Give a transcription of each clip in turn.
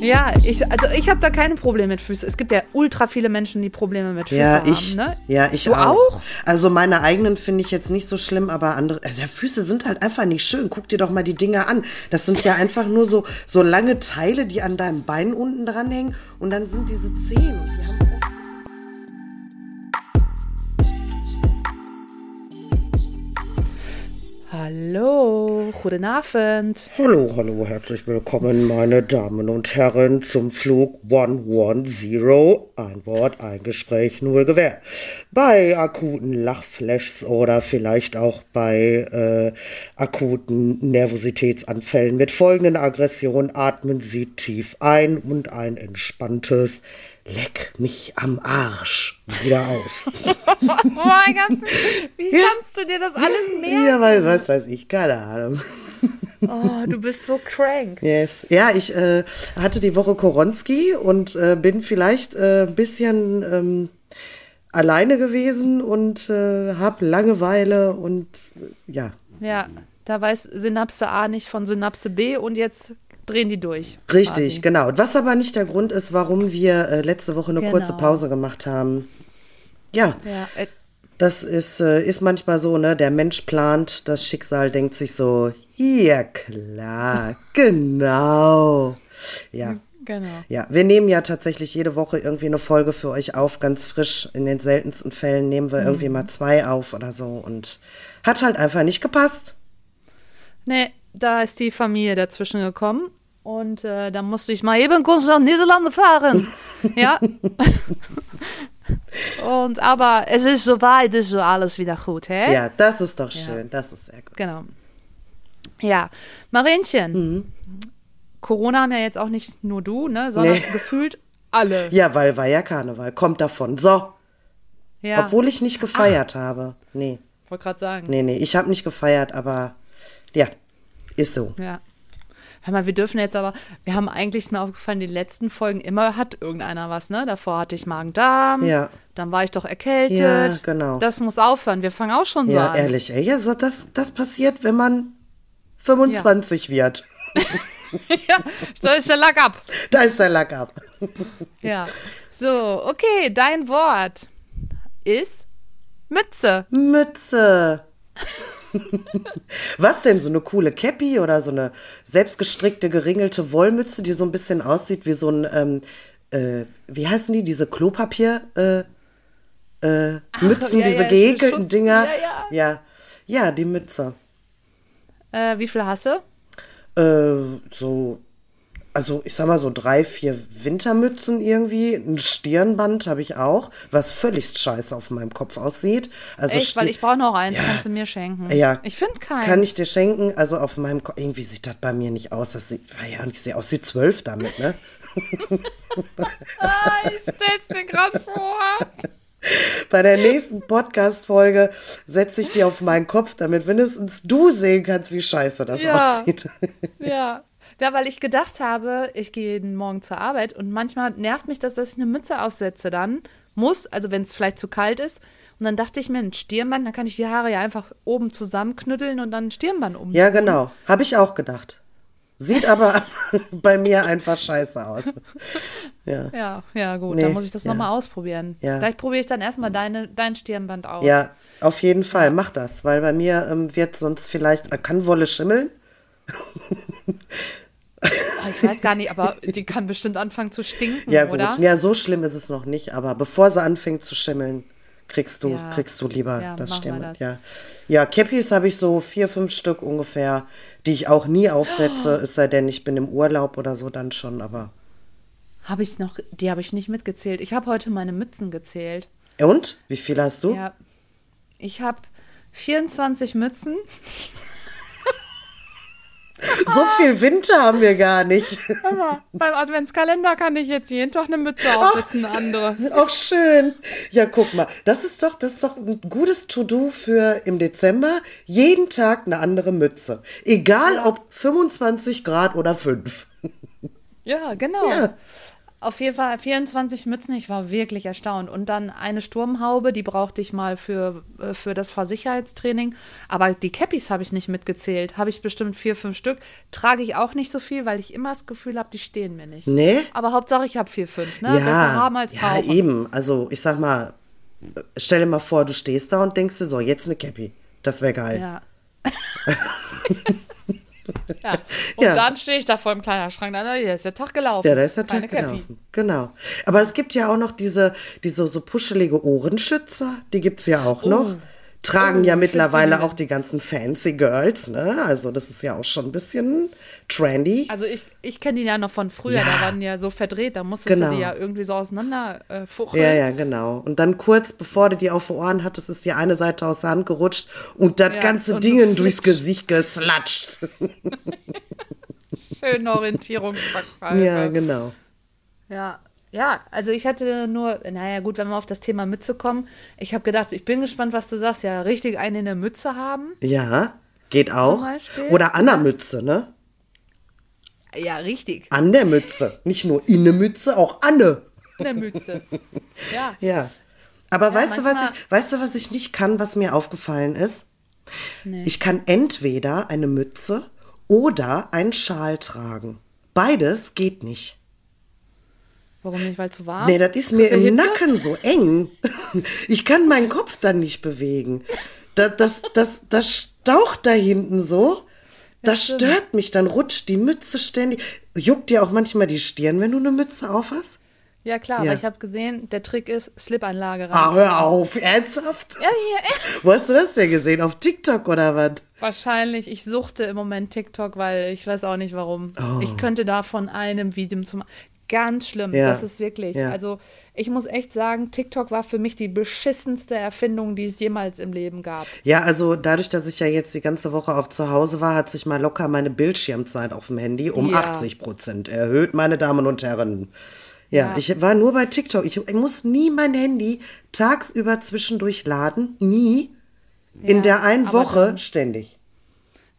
Ja, ich, also ich habe da keine Probleme mit Füßen. Es gibt ja ultra viele Menschen, die Probleme mit Füßen Ja, haben. ich, Ne? ja, ich Du auch? Also meine eigenen finde ich jetzt nicht so schlimm, aber andere, also ja, Füße sind halt einfach nicht schön. Guck dir doch mal die Dinger an. Das sind ja einfach nur so, so lange Teile, die an deinem Bein unten dranhängen und dann sind diese Zehen. Die Hallo, guten Abend. Hallo, hallo, herzlich willkommen, meine Damen und Herren, zum Flug 110. Ein Wort, ein Gespräch, nur Gewehr. Bei akuten Lachflashs oder vielleicht auch bei äh, akuten Nervositätsanfällen mit folgenden Aggressionen atmen Sie tief ein und ein entspanntes Leck mich am Arsch wieder aus. Oh mein Gott, wie kannst du dir das alles merken? ja, was, was weiß ich, keine Ahnung. Oh, du bist so crank. Yes. Ja, ich äh, hatte die Woche Koronski und äh, bin vielleicht äh, ein bisschen ähm, alleine gewesen und äh, habe Langeweile und äh, ja, Ja, da weiß Synapse A nicht von Synapse B und jetzt drehen die durch. richtig, quasi. genau. Was aber nicht der Grund ist, warum wir äh, letzte Woche eine Genau. kurze Pause gemacht haben. Ja, Ja, äh, das ist, äh, ist manchmal so, ne? Der Mensch plant, das Schicksal denkt sich so, ja klar, genau. Ja. genau. Ja, wir nehmen ja tatsächlich jede Woche irgendwie eine Folge für euch auf, ganz frisch. In den seltensten Fällen nehmen wir irgendwie mal zwei auf oder so und hat halt einfach nicht gepasst. Nee, da ist die Familie dazwischen gekommen und äh, da musste ich mal eben kurz nach Niederlande fahren. ja. und aber es ist soweit, ist so alles wieder gut, hä? Ja, das ist doch schön, das ist sehr gut. Genau. Ja, Marienchen. Mhm. Corona haben ja jetzt auch nicht nur du, ne, sondern Nee. gefühlt alle. Ja, weil war ja Karneval, kommt davon. So, Ja, obwohl ich nicht gefeiert habe. Nee, wollte gerade sagen. nee, nee, ich habe nicht gefeiert, aber ja, ist so. Ja. Hör mal, wir dürfen jetzt aber, wir haben eigentlich, ist mir aufgefallen, die letzten Folgen immer hat irgendeiner was, ne? Davor hatte ich Magen-Darm, Ja. dann war ich doch erkältet. Ja, genau. Das muss aufhören, wir fangen auch schon so Ja, an. ehrlich, ey, ja, so, das, das passiert, wenn man 25 wird. ja, da ist der Lack ab. Da ist der Lack ab. Ja. So, okay, dein Wort ist Mütze. Mütze. Was denn, so eine coole Cappy oder so eine selbstgestrickte, geringelte Wollmütze, die so ein bisschen aussieht wie so ein, ähm, äh, wie heißen die, diese Klopapier, äh, äh, Mützen, ja, diese ja, gehäkelten Dinger. ja, ja. Ja, die Mütze. Äh, wie viel hast du? Äh, so, also ich sag mal so drei, vier Wintermützen irgendwie. Ein Stirnband habe ich auch, was völlig scheiße auf meinem Kopf aussieht. Also Echt, weil ich brauche noch eins, Ja. kannst du mir schenken. Ja. Ich finde keinen. Kann ich dir schenken? Also auf meinem Kopf, irgendwie sieht das bei mir nicht aus. Das sieht, ja, ich sehe aus wie zwölf damit, ne? Ah, ich stell's mir gerade vor. Bei der nächsten Podcast-Folge setze ich dir auf meinen Kopf, damit wenigstens du sehen kannst, wie scheiße das Ja. aussieht. Ja. Ja, weil ich gedacht habe, ich gehe jeden Morgen zur Arbeit und manchmal nervt mich das, dass ich eine Mütze aufsetze dann muss, also wenn es vielleicht zu kalt ist. Und dann dachte ich mir, ein Stirnband, dann kann ich die Haare ja einfach oben zusammenknütteln und dann ein Stirnband um. Ja, genau. Habe ich auch gedacht. Sieht aber bei mir einfach scheiße aus. Ja. Ja, ja, gut, Nee, dann muss ich das ja. nochmal ausprobieren. Ja. Vielleicht probiere ich dann erstmal deine, dein Stirnband aus. Ja, auf jeden Fall, mach das, weil bei mir ähm, wird sonst vielleicht, äh, kann Wolle schimmeln? Ah, Ich weiß gar nicht, aber die kann bestimmt anfangen zu stinken, Ja, gut. oder? Ja, so schlimm ist es noch nicht, aber bevor sie anfängt zu schimmeln, kriegst du, Ja. kriegst du lieber Ja, das das. Ja. ja, Cappies habe ich so vier, fünf Stück ungefähr, die ich auch nie aufsetze, es sei denn, ich bin im Urlaub oder so, dann schon, aber. Habe ich noch, die habe ich nicht mitgezählt. Ich habe heute meine Mützen gezählt. Und? Wie viele hast du? Ja. Ich habe 24 Mützen. So viel Winter haben wir gar nicht. Aber beim Adventskalender kann ich jetzt jeden Tag eine Mütze aufsetzen, eine andere. Auch schön. Ja, guck mal, das ist doch, das ist doch ein gutes To-Do für im Dezember. Jeden Tag eine andere Mütze. Egal ob 25 Grad oder 5. Ja, genau. Ja. Auf jeden Fall 24 Mützen, ich war wirklich erstaunt. Und dann eine Sturmhaube, die brauchte ich mal für, äh, für das Fahrsicherheitstraining. Aber die Cappies habe ich nicht mitgezählt. Habe ich bestimmt vier, fünf Stück. Trage ich auch nicht so viel, weil ich immer das Gefühl habe, die stehen mir nicht. Nee? Aber Hauptsache, ich habe vier, fünf. Ne? Ja, Besser haben als ja brauchen. eben. Also ich sag mal, stell dir mal vor, du stehst da und denkst dir so, jetzt eine Cappy. Das wäre geil. Ja. ja. Und Ja. dann stehe ich da vor dem Kleiderschrank. Dann hier ist der Tag gelaufen. Ja, da ist der Tag gelaufen. Genau. Aber es gibt ja auch noch diese, diese so puschelige Ohrenschützer, die gibt es ja auch noch. Tragen Oh, ja sie mittlerweile auch die ganzen fancy Girls, ne? Also das ist ja auch schon ein bisschen trendy. Also ich, ich kenne die ja noch von früher, Ja. da waren die ja so verdreht, da musstest Genau. du die ja irgendwie so auseinander äh. Ja, ja, genau. Und dann kurz bevor du die auf den Ohren hattest, ist die eine Seite aus der Hand gerutscht und das Ja, ganze Ding durchs Gesicht geslatscht. Schöne Orientierungsverfall. ja, genau. Ja, ja, also ich hatte nur, naja gut, wenn wir auf das Thema Mütze kommen, ich habe gedacht, ich bin gespannt, was du sagst, ja, richtig eine in der Mütze haben. Ja, geht auch. Oder an der Mütze, ne? Ja, richtig, An der Mütze. Nicht nur in der Mütze, auch an der. in der Mütze. Ja, Ja. Aber weißt du, was ich, weißt du, was ich nicht kann, was mir aufgefallen ist? Ich kann entweder eine Mütze oder einen Schal tragen. Beides geht nicht. Warum nicht, weil zu warm? Nee, das ist mir im Hitze? Nacken so eng. Ich kann meinen Kopf dann nicht bewegen. Das, das, das, das staucht da hinten so. Das stört mich. Dann rutscht die Mütze ständig. Juckt dir auch manchmal die Stirn, wenn du eine Mütze auf hast? Ja, klar, Ja. aber ich habe gesehen, der Trick ist Slipanlage rein. Ah, hör auf. Ernsthaft? Ja, hier, äh. Wo hast du das denn gesehen? Auf TikTok oder was? Wahrscheinlich, ich suchte im Moment TikTok, weil ich weiß auch nicht warum. Ich könnte da von einem Video zum ganz schlimm. Ja. Das ist wirklich. Ja. Also ich muss echt sagen, TikTok war für mich die beschissenste Erfindung, die es jemals im Leben gab. Ja, also dadurch, dass ich ja jetzt die ganze Woche auch zu Hause war, hat sich mal locker meine Bildschirmzeit auf dem Handy um Ja. 80 Prozent erhöht, meine Damen und Herren. Ja, Ja. ich war nur bei TikTok. Ich, ich muss nie mein Handy tagsüber zwischendurch laden. Nie. In Ja, der einen Woche dann- ständig.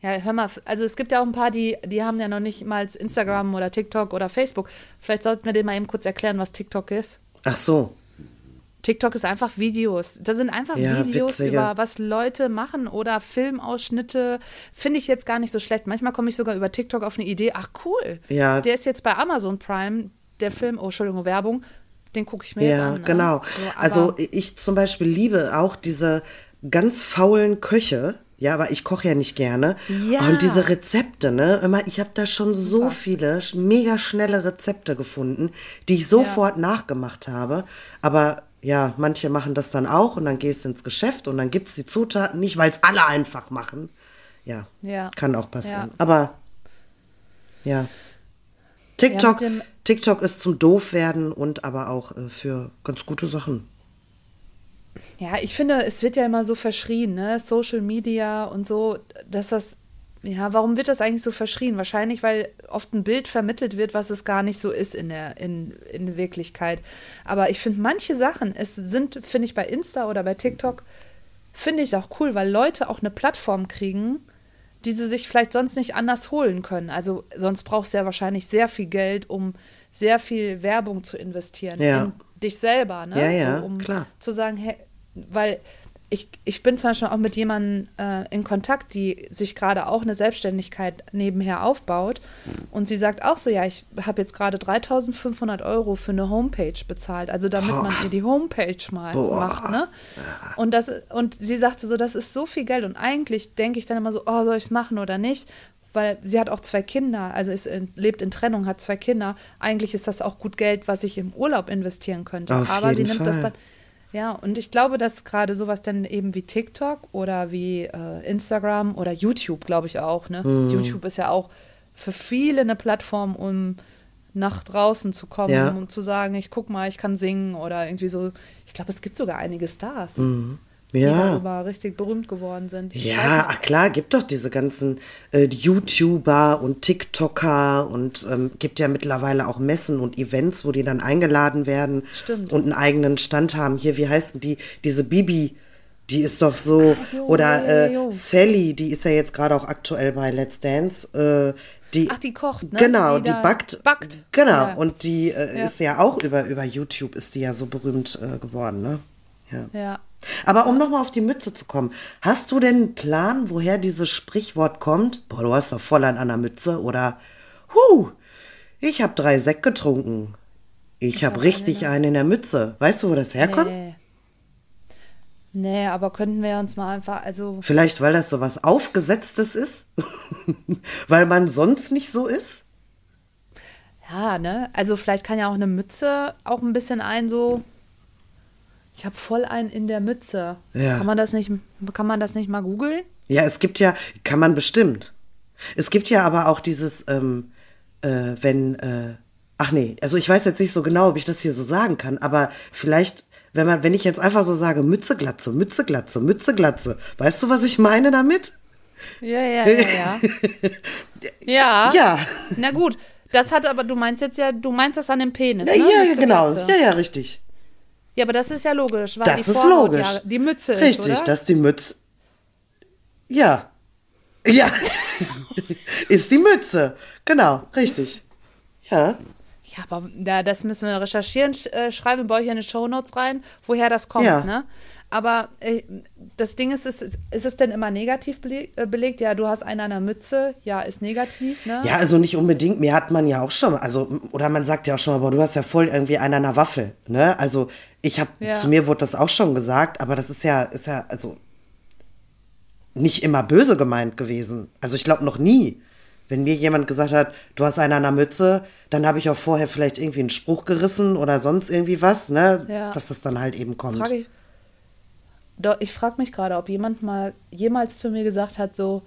Ja, hör mal, also es gibt ja auch ein paar, die, die haben ja noch nicht mal Instagram oder TikTok oder Facebook. Vielleicht sollten wir denen mal eben kurz erklären, was TikTok ist. Ach so. TikTok ist einfach Videos. Das sind einfach Ja, Videos witzige. über was Leute machen oder Filmausschnitte. Finde ich jetzt gar nicht so schlecht. Manchmal komme ich sogar über TikTok auf eine Idee. Ach cool. Ja. Der ist jetzt bei Amazon Prime, der Film, oh Entschuldigung, Werbung. Den gucke ich mir jetzt Ja, an. Ne? genau. So, aber- also ich zum Beispiel liebe auch diese ganz faulen Köche. Ja, aber ich koche ja nicht gerne. Ja. Und diese Rezepte, ne? Immer, ich habe da schon so viele sch- mega schnelle Rezepte gefunden, die ich sofort nachgemacht habe. Aber ja, manche machen das dann auch und dann gehst du ins Geschäft und dann gibt es die Zutaten nicht, weil es alle einfach machen. Ja, Ja. kann auch passieren. Ja. Aber ja. TikTok, Ja, TikTok ist zum Doofwerden und aber auch äh, für ganz gute Sachen. Ja, ich finde, es wird ja immer so verschrien, ne? Social Media und so, dass das, ja, warum wird das eigentlich so verschrien? Wahrscheinlich, weil oft ein Bild vermittelt wird, was es gar nicht so ist in der, in, in Wirklichkeit. Aber ich finde manche Sachen, es sind, finde ich, bei Insta oder bei TikTok, finde ich auch cool, weil Leute auch eine Plattform kriegen, die sie sich vielleicht sonst nicht anders holen können. Also sonst brauchst du ja wahrscheinlich sehr viel Geld, um sehr viel Werbung zu investieren Ja. in dich selber, ne? Ja, ja, so, um klar. zu sagen, hey, weil ich, ich bin zum Beispiel auch mit jemandem äh, in Kontakt, die sich gerade auch eine Selbstständigkeit nebenher aufbaut. Und sie sagt auch so, ja, ich habe jetzt gerade 3500 Euro für eine Homepage bezahlt. Also damit man ihr die Homepage mal Boah. macht, ne? Und, das, und sie sagte so, das ist so viel Geld. Und eigentlich denke ich dann immer so, oh, soll ich es machen oder nicht? Weil sie hat auch zwei Kinder, also ist in, lebt in Trennung, hat zwei Kinder. Eigentlich ist das auch gut Geld, was ich im Urlaub investieren könnte. Auf Aber sie nimmt das Fall. dann. Ja, und ich glaube, dass gerade sowas dann eben wie TikTok oder wie äh, Instagram oder YouTube, glaube ich auch, ne? Mhm. YouTube ist ja auch für viele eine Plattform, um nach draußen zu kommen, Ja. um zu sagen, ich guck mal, ich kann singen oder irgendwie so. Ich glaube, es gibt sogar einige Stars, Mhm. Ja. darüber richtig berühmt geworden sind. Ich Ja, ach klar, gibt doch diese ganzen äh, YouTuber und TikToker und ähm, gibt ja mittlerweile auch Messen und Events, wo die dann eingeladen werden Stimmt. und einen eigenen Stand haben. Hier, wie heißt denn die? Diese Bibi, die ist doch so. jo, oder äh, jo, jo. Sally, die ist ja jetzt gerade auch aktuell bei Let's Dance. Äh, Die, Ach, die kocht, ne? Genau, die, da backt. Backt. Genau, Ja. und die äh, Ja. ist ja auch über, über YouTube, ist die ja so berühmt äh, geworden, ne? Ja. Ja. Aber um nochmal auf die Mütze zu kommen, hast du denn einen Plan, woher dieses Sprichwort kommt? Boah, du hast doch voll an einer Mütze oder Huh, ich habe drei Sekt getrunken. Ich, habe hab richtig eine- einen in der Mütze. Weißt du, wo das herkommt? Nee. Nee, aber könnten wir uns mal einfach, also, Vielleicht, weil das so was Aufgesetztes ist? weil man sonst nicht so ist? ja, ne? Also vielleicht kann ja auch eine Mütze auch ein bisschen ein so. Ich habe voll einen in der Mütze. Ja. Kann man das nicht, kann man das nicht mal googeln? Ja, es gibt ja, kann man bestimmt. Es gibt ja aber auch dieses, ähm, äh, wenn, äh, ach nee, also ich weiß jetzt nicht so genau, ob ich das hier so sagen kann, aber vielleicht, wenn man, wenn ich jetzt einfach so sage, Mütze, Glatze, Mütze, Glatze, Mütze, Glatze, weißt du, was ich meine damit? Ja, ja, ja, ja. ja. Ja. Na gut, das hat aber, du meinst jetzt ja, du meinst das an dem Penis, Ja, ne? ja, Mütze, genau. Glatze. Ja, ja, richtig. Ja, aber das ist ja logisch, weil Das die ist Vorhaut logisch. Ja, die Mütze ist, Richtig, dass die Mütze. Ja. Ja. ist die Mütze. Genau, richtig. Ja. Ja, aber ja, das müssen wir recherchieren, sch äh, schreiben bei euch in die Shownotes rein, woher das kommt, Ja. ne? Aber äh, das Ding ist, ist, ist es denn immer negativ beleg äh, belegt? Ja, du hast einen an der Mütze, ja, ist negativ, ne? Ja, also nicht unbedingt. Mir hat man ja auch schon, also, oder man sagt ja auch schon mal, boah, du hast ja voll irgendwie einen an der Waffel, ne? Also, ich habe, Ja. zu mir wurde das auch schon gesagt, aber das ist ja, ist ja, also, nicht immer böse gemeint gewesen. Also, ich glaube noch nie. Wenn mir jemand gesagt hat, du hast einen an der Mütze, dann habe ich auch vorher vielleicht irgendwie einen Spruch gerissen oder sonst irgendwie was, ne? Ja. Dass es dann halt eben kommt. Frage ich, doch, ich frage mich gerade, ob jemand mal jemals zu mir gesagt hat, so,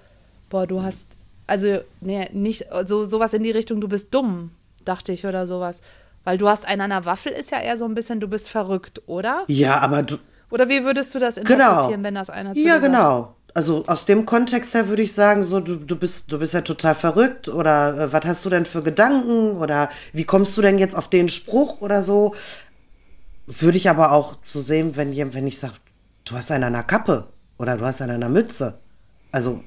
boah, du hast, also, nee, nicht, so, sowas in die Richtung, du bist dumm, dachte ich, oder sowas. Weil du hast einen an der Waffel, ist ja eher so ein bisschen, du bist verrückt, oder? Ja, aber du, Oder wie würdest du das Genau. interpretieren, wenn das einer zu Ja, genau. Also aus dem Kontext her würde ich sagen, so du, du bist du bist ja total verrückt oder äh, was hast du denn für Gedanken oder wie kommst du denn jetzt auf den Spruch oder so? Würde ich aber auch so sehen, wenn wenn ich sage, du hast einen an der Kappe oder du hast einen an der Mütze. Also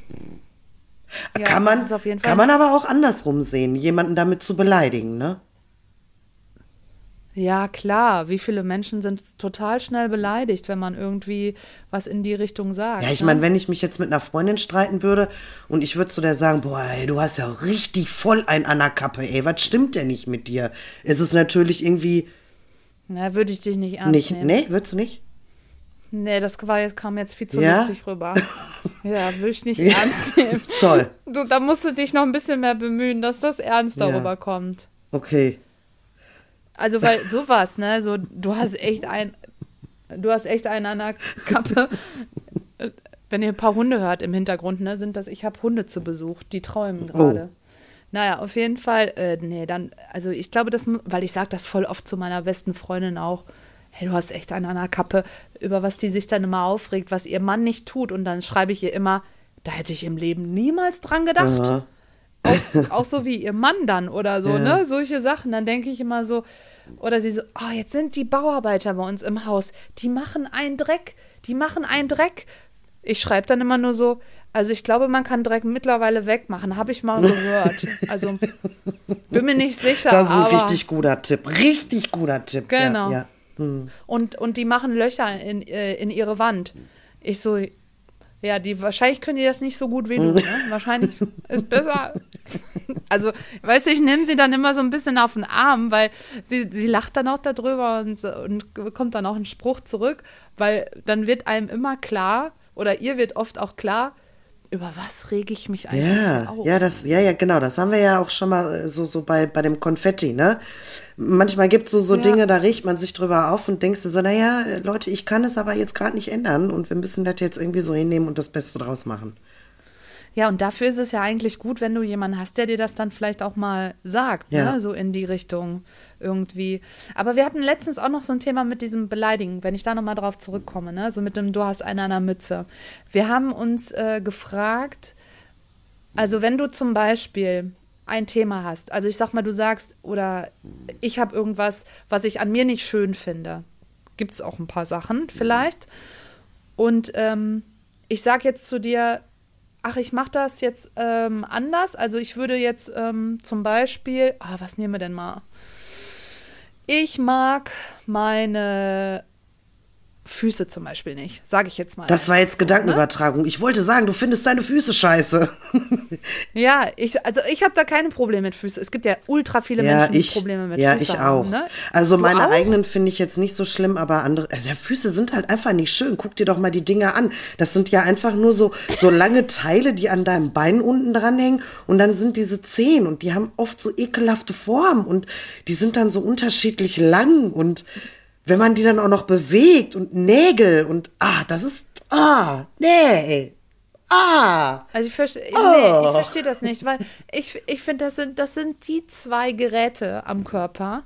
Ja, kann man ist auf jeden kann man aber auch andersrum sehen, jemanden damit zu beleidigen, ne? Ja, klar. Wie viele Menschen sind total schnell beleidigt, wenn man irgendwie was in die Richtung sagt. Ja, ich ne? meine, wenn ich mich jetzt mit einer Freundin streiten würde und ich würde zu der sagen, boah, ey, du hast ja richtig voll ein an der Kappe, ey, was stimmt denn nicht mit dir? Ist es natürlich irgendwie Na, würde ich dich nicht ernst nicht, nehmen. nee, würdest du nicht? Nee, das war kam jetzt viel zu Ja? lustig rüber. Ja, würde ich nicht ernst nehmen. Toll. Du, da musst du dich noch ein bisschen mehr bemühen, dass das ernst Ja. darüber kommt. Okay. Also, weil sowas, ne, so, du hast echt ein, du hast echt einen an der Kappe. Wenn ihr ein paar Hunde hört im Hintergrund, ne, sind das, ich habe Hunde zu Besuch, die träumen gerade. Naja, auf jeden Fall, äh, nee, dann, also ich glaube, das, weil ich sage das voll oft zu meiner besten Freundin auch, hey, du hast echt einen an der Kappe, über was die sich dann immer aufregt, was ihr Mann nicht tut. Und dann schreibe ich ihr immer, da hätte ich im Leben niemals dran gedacht Aha. Auch, auch so wie ihr Mann dann oder so, Ja. ne? Solche Sachen. Dann denke ich immer so, oder sie so, oh, jetzt sind die Bauarbeiter bei uns im Haus, die machen einen Dreck, die machen einen Dreck. Ich schreibe dann immer nur so, also ich glaube, man kann Dreck mittlerweile wegmachen, habe ich mal gehört. Also bin mir nicht sicher. Das ist ein aber richtig guter Tipp. Richtig guter Tipp. Genau. Ja, ja. Hm. und, und die machen Löcher in, äh, in ihre Wand. Ich so, ja, die wahrscheinlich können die das nicht so gut wie du. Ne? Wahrscheinlich ist besser. Also, weißt du, ich nehme sie dann immer so ein bisschen auf den Arm, weil sie, sie lacht dann auch darüber und, und bekommt dann auch einen Spruch zurück, weil dann wird einem immer klar, oder ihr wird oft auch klar, über was rege ich mich eigentlich Ja, auf. ja, das, ja, ja, genau. Das haben wir ja auch schon mal äh, so, so bei, bei dem Konfetti, ne? Manchmal gibt es so, so Ja. Dinge, da regt man sich drüber auf und denkst du so, naja, Leute, ich kann es aber jetzt gerade nicht ändern und wir müssen das jetzt irgendwie so hinnehmen und das Beste draus machen. Ja, und dafür ist es ja eigentlich gut, wenn du jemanden hast, der dir das dann vielleicht auch mal sagt, Ja. ne? so in die Richtung irgendwie. Aber wir hatten letztens auch noch so ein Thema mit diesem Beleidigen, wenn ich da nochmal drauf zurückkomme, ne? so mit dem Du hast einen an der Mütze. Wir haben uns äh, gefragt, also wenn du zum Beispiel ein Thema hast, also ich sag mal, du sagst, oder ich habe irgendwas, was ich an mir nicht schön finde, gibt es auch ein paar Sachen vielleicht. Und ähm, ich sag jetzt zu dir, ach, ich mache das jetzt ähm, anders. Also ich würde jetzt ähm, zum Beispiel, ah, was nehmen wir denn mal? Ich mag meine Füße zum Beispiel nicht, sage ich jetzt mal. Das war jetzt Gedankenübertragung. Ich wollte sagen, du findest deine Füße scheiße. Ja, ich, also ich habe da keine Probleme mit Füßen. Es gibt ja ultra viele Ja, Menschen, die ich, Probleme mit ja, Füßen ich auch. haben. Ne? Also Du meine auch? eigenen finde ich jetzt nicht so schlimm, aber andere, also ja, Füße sind halt einfach nicht schön. Guck dir doch mal die Dinger an. Das sind ja einfach nur so, so lange Teile, die an deinem Bein unten dranhängen und dann sind diese Zehen und die haben oft so ekelhafte Formen und die sind dann so unterschiedlich lang und wenn man die dann auch noch bewegt und Nägel und ah, das ist, ah, nee, ah. Also ich verstehe nee, Oh. ich versteh das nicht, weil ich, ich finde, das sind, das sind die zwei Geräte am Körper,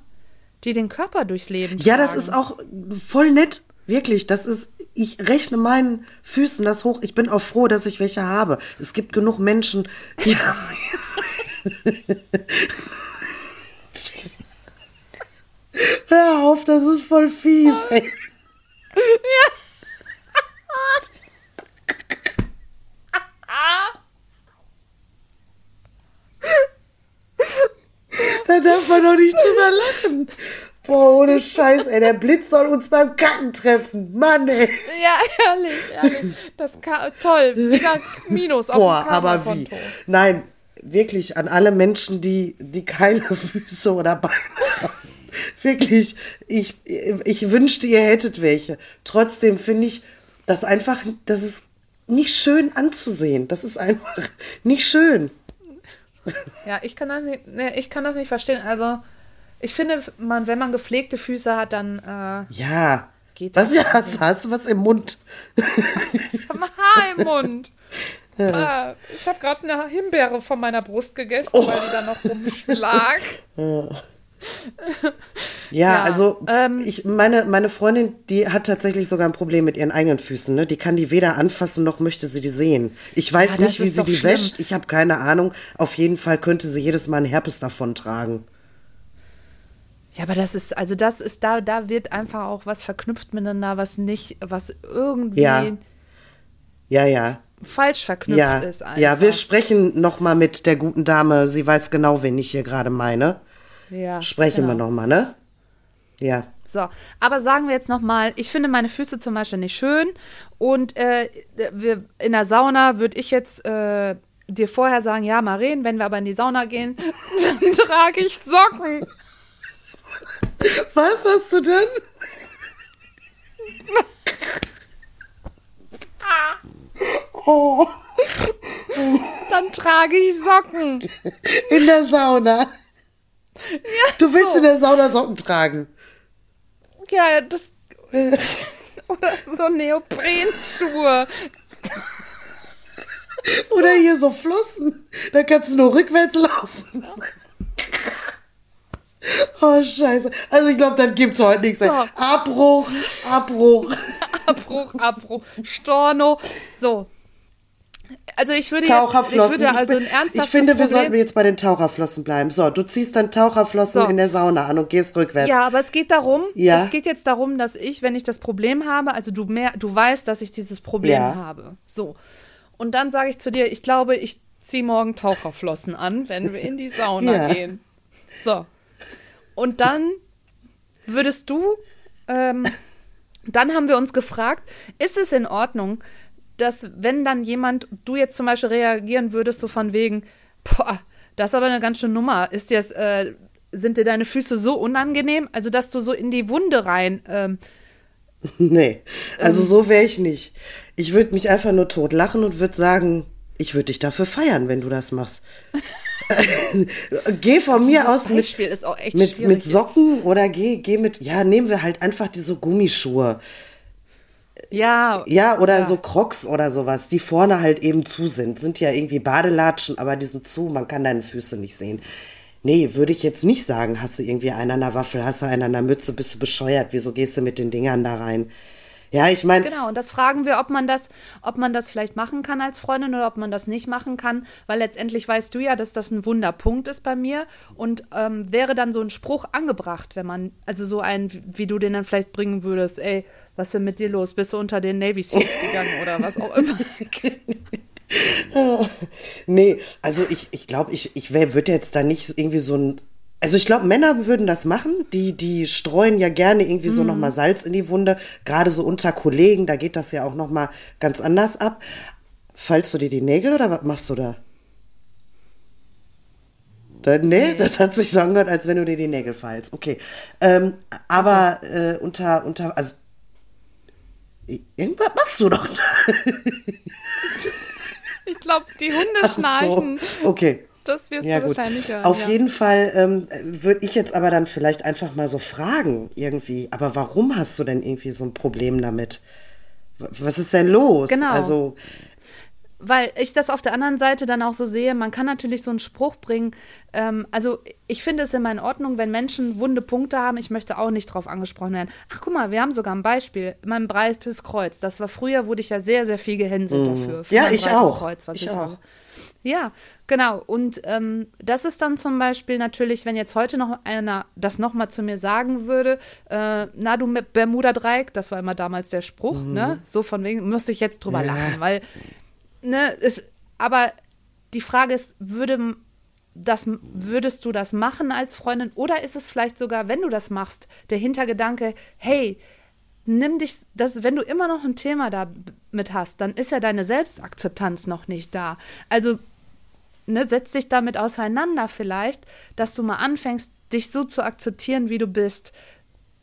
die den Körper durchs Leben Ja, das ist auch voll nett. Wirklich, das ist, ich rechne meinen Füßen das hoch. Ich bin auch froh, dass ich welche habe. Es gibt genug Menschen, die haben. Hör auf, das ist voll fies. Ey. Da darf man doch nicht drüber lachen. Boah, ohne Scheiß, ey. Der Blitz soll uns beim Kacken treffen. Mann, ey. Ja, ehrlich, ehrlich. Das toll. Wieder Minus auf Boah, dem aber wie? Nein, wirklich an alle Menschen, die, die keine Füße oder Beine haben. Wirklich, ich, ich wünschte, ihr hättet welche. Trotzdem finde ich das einfach, das ist nicht schön anzusehen. Das ist einfach nicht schön. Ja, ich kann das nicht, nee, ich kann das nicht verstehen. Also, ich finde, man, wenn man gepflegte Füße hat, dann äh, Ja. Geht was das ja, hast, hast du was im Mund? ich hab ein Haar im Mund. Äh, ich habe gerade eine Himbeere von meiner Brust gegessen, Oh. weil die da noch rumschlag. Ja, Ja, also ähm, ich, meine, meine Freundin, die hat tatsächlich sogar ein Problem mit ihren eigenen Füßen. Ne? Die kann die weder anfassen, noch möchte sie die sehen. Ich weiß Ja, nicht, wie sie die schlimm. wäscht. Ich habe keine Ahnung. Auf jeden Fall könnte sie jedes Mal einen Herpes davon tragen. Ja, aber das ist, also das ist, da, da wird einfach auch was verknüpft miteinander, was nicht, was irgendwie Ja. Ja, ja. falsch verknüpft Ja, ist einfach. ja, wir sprechen noch mal mit der guten Dame. Sie weiß genau, wen ich hier gerade meine. Ja, Sprechen wir genau. noch mal, ne? Ja. So, aber sagen wir jetzt noch mal, ich finde meine Füße zum Beispiel nicht schön und äh, wir, in der Sauna würde ich jetzt äh, dir vorher sagen, ja, Maren, wenn wir aber in die Sauna gehen, dann trage ich Socken. Was hast du denn? Oh, Dann trage ich Socken. in der Sauna. Du willst so. in der Sauna Socken tragen. Ja, das. Oder so Neoprenschuhe. Oder hier so Flossen. Da kannst du nur rückwärts laufen. Oh, scheiße. Also ich glaube, dann gibt's heute nichts. mehr. So. Abbruch, Abbruch. Abbruch, Abbruch, Storno. So. Also ich würde jetzt, ich Taucherflossen. würde also ich, finde, wir Problem, sollten jetzt bei den Taucherflossen bleiben. So, du ziehst dann Taucherflossen So. in der Sauna an und gehst rückwärts. Ja, aber es geht darum, Ja. es geht jetzt darum, dass ich, wenn ich das Problem habe, also du mehr, du weißt, dass ich dieses Problem Ja. habe. So. Und dann sage ich zu dir, ich glaube, ich ziehe morgen Taucherflossen an, wenn wir in die Sauna Ja. gehen. So. Und dann würdest du, ähm, dann haben wir uns gefragt, ist es in Ordnung, dass wenn dann jemand, du jetzt zum Beispiel reagieren würdest, so von wegen, boah, das ist aber eine ganz schöne Nummer. Ist dir das, äh, sind dir deine Füße so unangenehm? Also, dass du so in die Wunde rein, ähm, Nee, Ähm. also so wäre ich nicht. Ich würde mich einfach nur tot lachen und würde sagen, ich würde dich dafür feiern, wenn du das machst. geh von mir aus mit, Beispiel mit, mit jetzt. Socken oder geh, geh mit, ja, nehmen wir halt einfach diese Gummischuhe. Ja, Ja, oder Ja. so Crocs oder sowas, die vorne halt eben zu sind. Sind ja irgendwie Badelatschen, aber die sind zu, man kann deine Füße nicht sehen. Nee, würde ich jetzt nicht sagen, hast du irgendwie einen an der Waffel, hast du einen an der Mütze, bist du bescheuert, wieso gehst du mit den Dingern da rein? Ja, ich meine, Genau, und das fragen wir, ob man das, ob man das vielleicht machen kann als Freundin oder ob man das nicht machen kann, weil letztendlich weißt du ja, dass das ein Wunderpunkt ist bei mir und ähm, wäre dann so ein Spruch angebracht, wenn man, also so ein, wie du den dann vielleicht bringen würdest, ey, was ist denn mit dir los? Bist du unter den Navy Seals gegangen oder was auch immer? nee, also ich, ich glaube, ich, ich würde jetzt da nicht irgendwie so ein. Also ich glaube, Männer würden das machen. Die, die streuen ja gerne irgendwie so nochmal Salz in die Wunde. Gerade so unter Kollegen, da geht das ja auch nochmal ganz anders ab. Fallst du dir die Nägel oder was machst du da? Da, nee, das hat sich so angehört, als wenn du dir die Nägel feilst. Okay. Ähm, aber äh, unter, unter, also irgendwas machst du doch. Ich glaube, die Hunde Ach so, schnarchen. Okay. Das wirst Ja, du gut. wahrscheinlich hören. Auf ja. jeden Fall ähm, würde ich jetzt aber dann vielleicht einfach mal so fragen, irgendwie. Aber warum hast du denn irgendwie so ein Problem damit? Was ist denn los? Genau. Also, Weil ich das auf der anderen Seite dann auch so sehe, man kann natürlich so einen Spruch bringen. Ähm, also ich finde es immer in Ordnung, wenn Menschen wunde Punkte haben. Ich möchte auch nicht drauf angesprochen werden. Ach guck mal, wir haben sogar ein Beispiel. Mein breites Kreuz. Das war früher, wurde ich ja sehr, sehr viel gehänselt dafür. für Mhm. Ja, mein ich breites auch. Kreuz, was Ich ich, auch. habe. Ja, genau. Und ähm, das ist dann zum Beispiel natürlich, wenn jetzt heute noch einer das nochmal zu mir sagen würde, äh, na du Bermuda-Dreieck, das war immer damals der Spruch, Mhm. ne? So von wegen, müsste ich jetzt drüber lachen, weil ne, es, aber die Frage ist, würde das, würdest du das machen als Freundin oder ist es vielleicht sogar, wenn du das machst, der Hintergedanke, hey, nimm dich, das, wenn du immer noch ein Thema damit hast, dann ist ja deine Selbstakzeptanz noch nicht da. Also ne, setz dich damit auseinander vielleicht, dass du mal anfängst, dich so zu akzeptieren, wie du bist.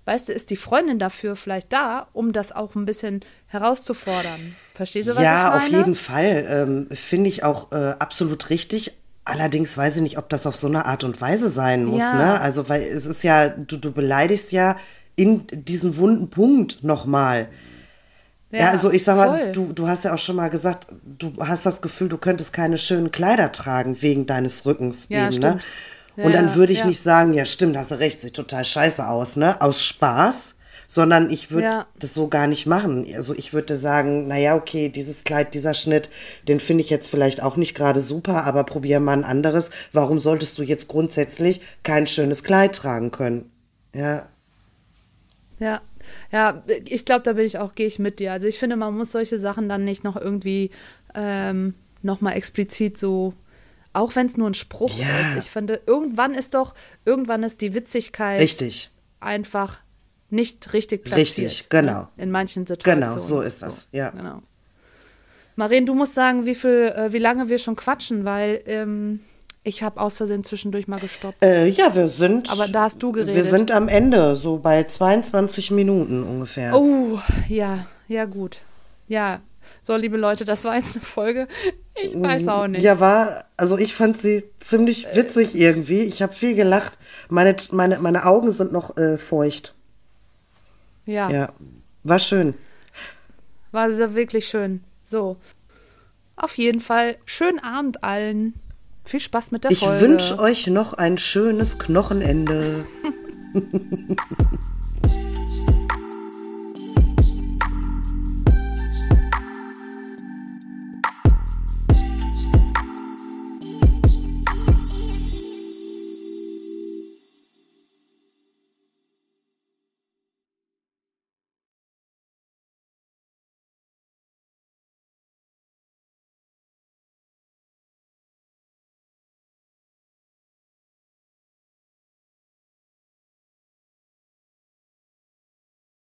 Weißt du, ist die Freundin dafür vielleicht da, um das auch ein bisschen herauszufordern? Verstehst du, was ja, ich meine? auf jeden Fall. Ähm, Finde ich auch äh, absolut richtig. Allerdings weiß ich nicht, ob das auf so eine Art und Weise sein muss. Ja. Ne? Also, weil es ist ja, du, du beleidigst ja in diesen wunden Punkt nochmal. Ja, also ich sag mal, du, du hast ja auch schon mal gesagt, du hast das Gefühl, du könntest keine schönen Kleider tragen wegen deines Rückens Ja, eben, stimmt. ne? Ja, Und dann ja, würde ich ja. nicht sagen, ja stimmt, hast du recht, sieht total scheiße aus, ne? Aus Spaß, sondern ich würde Ja. das so gar nicht machen. Also ich würde sagen, naja, okay, dieses Kleid, dieser Schnitt, den finde ich jetzt vielleicht auch nicht gerade super, aber probier mal ein anderes. Warum solltest du jetzt grundsätzlich kein schönes Kleid tragen können? Ja, Ja, ja, ich glaube, da bin ich auch, gehe ich mit dir. Also ich finde, man muss solche Sachen dann nicht noch irgendwie ähm, nochmal explizit so, auch wenn es nur ein Spruch Ja. ist. Ich finde, irgendwann ist doch, irgendwann ist die Witzigkeit richtig. einfach nicht richtig platziert. Richtig, genau. ne? In manchen Situationen. Genau, so ist das, ja. Genau. Maren, du musst sagen, wie viel, äh, wie lange wir schon quatschen, weil ähm, ich habe aus Versehen zwischendurch mal gestoppt. Äh, ja, wir sind. Aber da hast du geredet. Wir sind am Ende, so bei 22 Minuten ungefähr. Oh, ja, ja, gut. Ja, so, liebe Leute, das war jetzt eine Folge. Ich weiß auch nicht. Ja, war, also ich fand sie ziemlich witzig irgendwie. Ich habe viel gelacht. Meine, meine, meine Augen sind noch äh, feucht. Ja, Ja, war schön. war sehr wirklich schön. So, auf jeden Fall, schönen Abend allen. Viel Spaß mit der Ich Folge. wünsche euch noch ein schönes Knochenende.